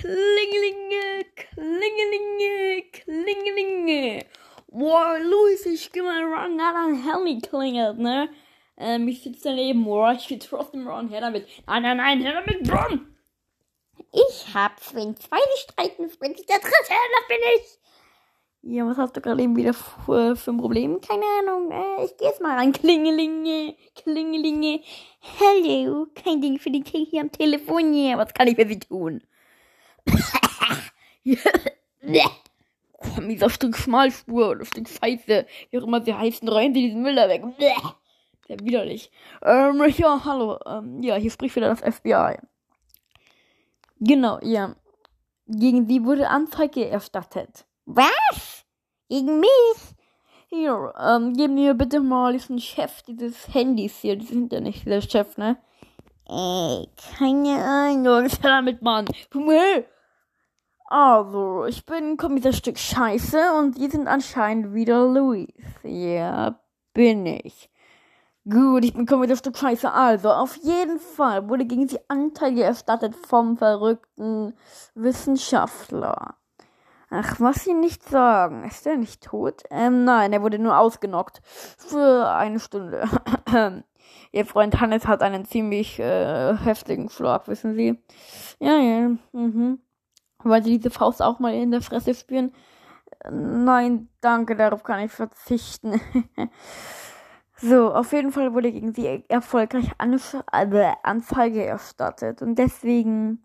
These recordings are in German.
Klingelinge, Klingelinge, Klingelinge. Boah, Luis, ich geh mal ran, na dein Handy klingelt, ne? Ähm, ich sitze daneben, boah, ich geh trotzdem ran, her damit. Nein, nein, nein, her damit, Bron! Ich hab's, wenn zwei sich streiten, bin ich der Dritte, das bin ich. Ja, was hast du gerade eben wieder für, für ein Problem? Keine Ahnung, äh, ich geh jetzt mal ran. Klingelinge, Klingelinge. Hallo, kein Ding für die King hier am Telefon hier. Was kann ich für Sie tun? Komm, dieser Stück Schmalspur oder Stück Scheiße, wie auch immer sie heißen, rein sie diesen Müll da weg. Sehr widerlich. Ähm, ja, hallo. Ähm, ja, hier spricht wieder das FBI. Genau, ja. Gegen sie wurde Anzeige erstattet. Was? Gegen mich? Ja, ähm, geben mir bitte mal diesen Chef dieses Handys hier. Die sind ja nicht der Chef, ne? Ey, keine Ahnung. Was damit, Mann? Also, ich bin Kommissar Stück Scheiße und die sind anscheinend wieder Luis. Ja, bin ich. Gut, ich bin Kommissar Stück Scheiße. Also, auf jeden Fall wurde gegen sie Anteile erstattet vom verrückten Wissenschaftler. Ach, was sie nicht sagen. Ist er nicht tot? Ähm, nein, er wurde nur ausgenockt. Für eine Stunde. Ihr Freund Hannes hat einen ziemlich äh, heftigen Schlag, wissen Sie? Ja, ja. Mhm. Wollen Sie diese Faust auch mal in der Fresse spüren? Nein, danke, darauf kann ich verzichten. so, auf jeden Fall wurde gegen sie erfolgreich also Anzeige erstattet. Und deswegen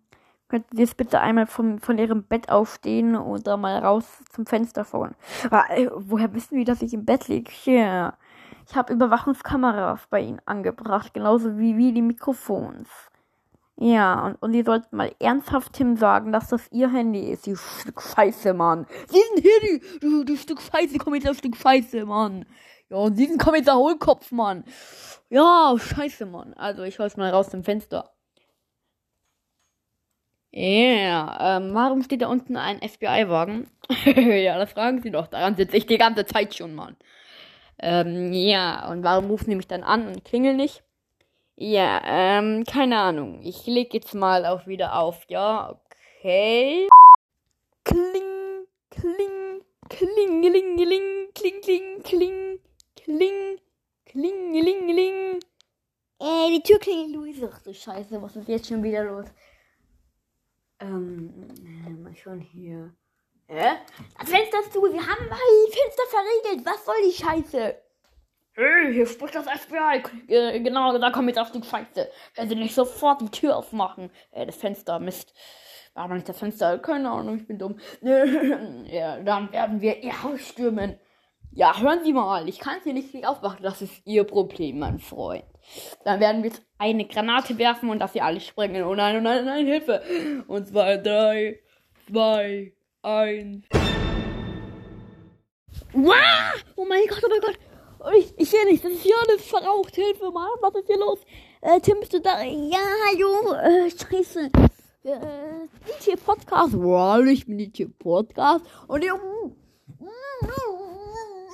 könnten Sie jetzt bitte einmal vom, von Ihrem Bett aufstehen oder mal raus zum Fenster fahren. Äh, woher wissen wir, dass ich im Bett liege? Yeah. Ich habe Überwachungskameras bei Ihnen angebracht, genauso wie, wie die Mikrofons. Ja, und, und Sie sollten mal ernsthaft Tim sagen, dass das Ihr Handy ist, du Stück Scheiße, Mann. Sie sind hier, die, du, du Stück Scheiße, komm jetzt Stück Scheiße, Mann. Ja, und Sie sind Kommissar Hohlkopf, Mann. Ja, scheiße, Mann. Also, ich hol's mal raus zum Fenster. Ja, yeah, ähm, warum steht da unten ein FBI-Wagen? ja, das fragen Sie doch. Daran sitze ich die ganze Zeit schon, Mann. Ähm, ja, und warum rufen die mich dann an und klingeln nicht? Ja, ähm, keine Ahnung. Ich leg jetzt mal auch wieder auf, ja? Okay. Kling, kling, klingelingeling, kling, kling, kling, kling, klingelingeling. Ey, die Tür klingelt, Luise. Ach du Scheiße, was ist jetzt schon wieder los? Ähm, mal schon hier. Hä? Das Fenster ist zu. Wir haben mal die Fenster verriegelt. Was soll die Scheiße? Hey, hier spricht das FBI. Äh, genau, da kommt jetzt auf die Scheiße. Wenn sie nicht sofort die Tür aufmachen. Äh, das Fenster, Mist. War aber nicht das Fenster. Keine Ahnung, ich bin dumm. ja, dann werden wir ihr Haus stürmen. Ja, hören Sie mal, ich kann sie nicht aufmachen. Das ist Ihr Problem, mein Freund. Dann werden wir eine Granate werfen und dass sie alle springen. Oh nein, oh nein, oh nein, Hilfe. Und zwei, drei, zwei, eins. Wow! Oh mein Gott, oh mein Gott. Oh, ich, ich sehe nicht, das ist hier alles verraucht. Hilfe, Mann, was ist hier los? Äh, Tim, bist du da? Ja, hallo. Äh, scheiße. Äh, DJ Podcast. Wow, ich bin DJ Podcast. Und ich.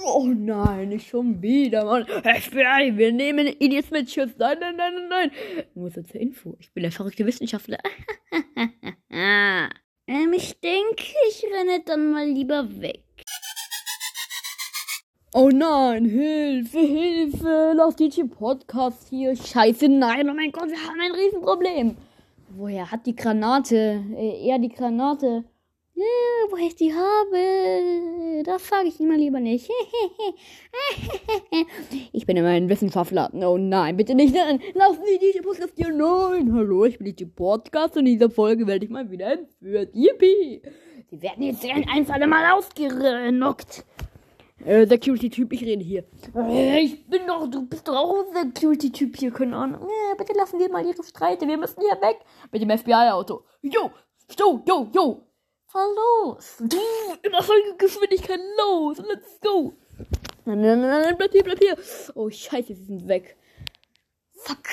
Oh nein, nicht schon wieder, Mann. FBI, wir nehmen ihn jetzt mit Schiff. Nein, nein, nein, nein, nein. Nur so zur Info. Ich bin der verrückte Wissenschaftler. ähm, ich denke, ich renne dann mal lieber weg. Oh nein, Hilfe, Hilfe, lass DJ Podcast hier. Scheiße, nein, oh mein Gott, wir haben ein Riesenproblem. Woher hat die Granate? Äh, er die Granate. Ja, woher ich die habe, das sage ich immer lieber nicht. ich bin immer ein Wissenschaftler. Oh nein, bitte nicht. Nein. Lassen Sie die Podcast hier. Nein, hallo, ich bin die Podcast und in dieser Folge werde ich mal wieder entführt. Yippie. Sie werden jetzt ein für Mal ausgenockt. Äh, Security-Typ, ich rede hier. Äh, ich bin doch, du bist doch auch ein Security-Typ hier, keine Ahnung. Äh, bitte lassen Sie mal Ihre Streite, wir müssen hier weg. Mit dem FBI-Auto. Jo, jo, jo, jo. Fahr los. In Geschwindigkeit los. Let's go. Nein, nein, nein, nein, bleib hier, bleib hier. Oh, scheiße, sie sind weg. Fuck.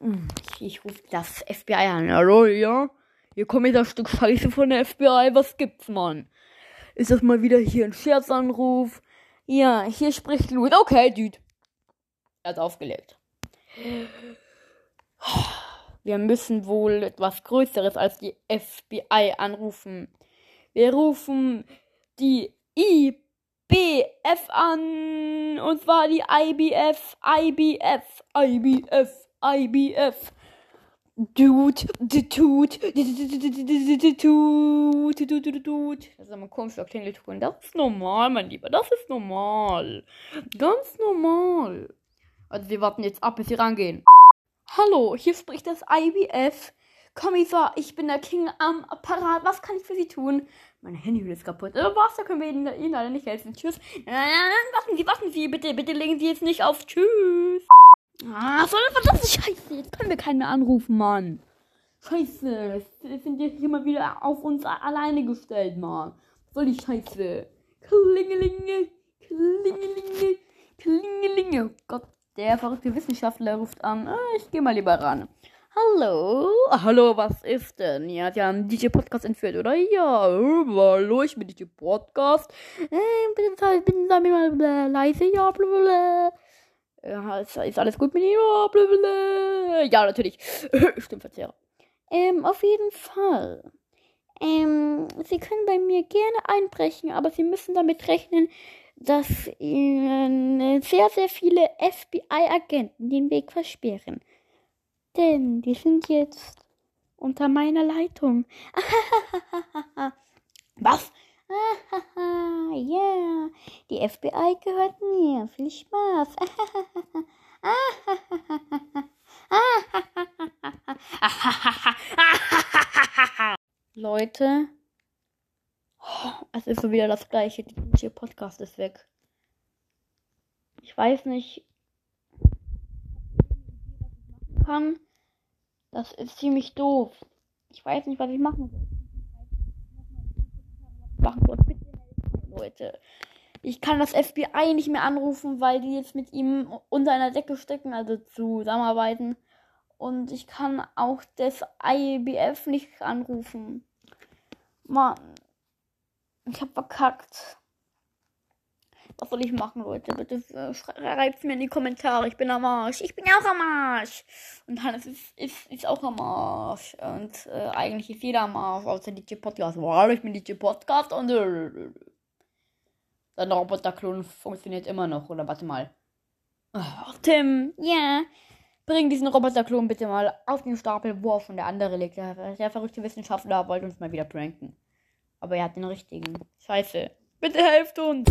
Hm, ich, ich rufe das FBI an. Hallo, ja? Hier kommt jetzt ein Stück Scheiße von der FBI. Was gibt's, Mann? Ist das mal wieder hier ein Scherzanruf? Ja, hier spricht Louis. Okay, Dude. Er hat aufgelegt. Wir müssen wohl etwas Größeres als die FBI anrufen. Wir rufen die IBF an. Und zwar die IBF, IBF, IBF, IBF. Dude, tut, tut, tut. Das ist aber komisch, der Klingelton. Das ist normal, mein Lieber. Das ist normal. Ganz normal. Also wir warten jetzt ab, bis sie rangehen. Hallo, hier spricht das IBF. Kommissar, ich bin der King am Apparat. Was kann ich für Sie tun? Mein Handy ist kaputt. Äh, was? Da können wir Ihnen, Ihnen leider nicht helfen. Tschüss. Nein, nein, nein, warten Sie, warten Sie. Bitte, bitte legen Sie jetzt nicht auf. Tschüss. Ah, so eine verdammte Scheiße. Jetzt können wir keinen mehr anrufen, Mann. Scheiße. Wir sind jetzt hier mal wieder auf uns alleine gestellt, Mann. Soll die Scheiße? Klingelinge, klingelinge, klingelinge. Oh Gott, der verrückte Wissenschaftler ruft an. Ah, ich geh mal lieber ran. Hallo? Hallo, was ist denn? Ja, Sie haben DJ Podcast entführt, oder? Ja, hallo, ich bin DJ Podcast. Äh, bitte, bitte sei mir mal leise, ja, blablabla. Ja, ist, ist alles gut mit Ihnen? Ja, blablabla. Ja, natürlich. Stimmverzehrer. Ähm, auf jeden Fall. Ähm, Sie können bei mir gerne einbrechen, aber Sie müssen damit rechnen, dass Ihnen sehr, sehr viele FBI-Agenten den Weg versperren. Denn die sind jetzt unter meiner Leitung. Was? Ja, yeah. die FBI gehört mir. Viel Spaß. Leute, es ist so wieder das gleiche. Der Podcast ist weg. Ich weiß nicht, kann. Das ist ziemlich doof. Ich weiß nicht, was ich machen soll. Leute. Ich kann das FBI nicht mehr anrufen, weil die jetzt mit ihm unter einer Decke stecken, also zusammenarbeiten. Und ich kann auch das IBF nicht anrufen. Mann. Ich hab verkackt. Was soll ich machen, Leute? Bitte äh, schreibt mir in die Kommentare. Ich bin am Arsch. Ich bin auch am Arsch. Und Hannes ist, ist, ist auch am Arsch. Und äh, eigentlich ist jeder am Arsch, außer DJ Podcast. Wow, ich bin DJ Podcast und äh, der Roboterklon funktioniert immer noch. Oder warte mal. Oh, Tim, ja. Yeah. Bring diesen Roboterklon bitte mal auf den Stapel, wo auch schon der andere liegt. Der, der verrückte Wissenschaftler wollte uns mal wieder pranken. Aber er hat den richtigen. Scheiße. Bitte helft uns.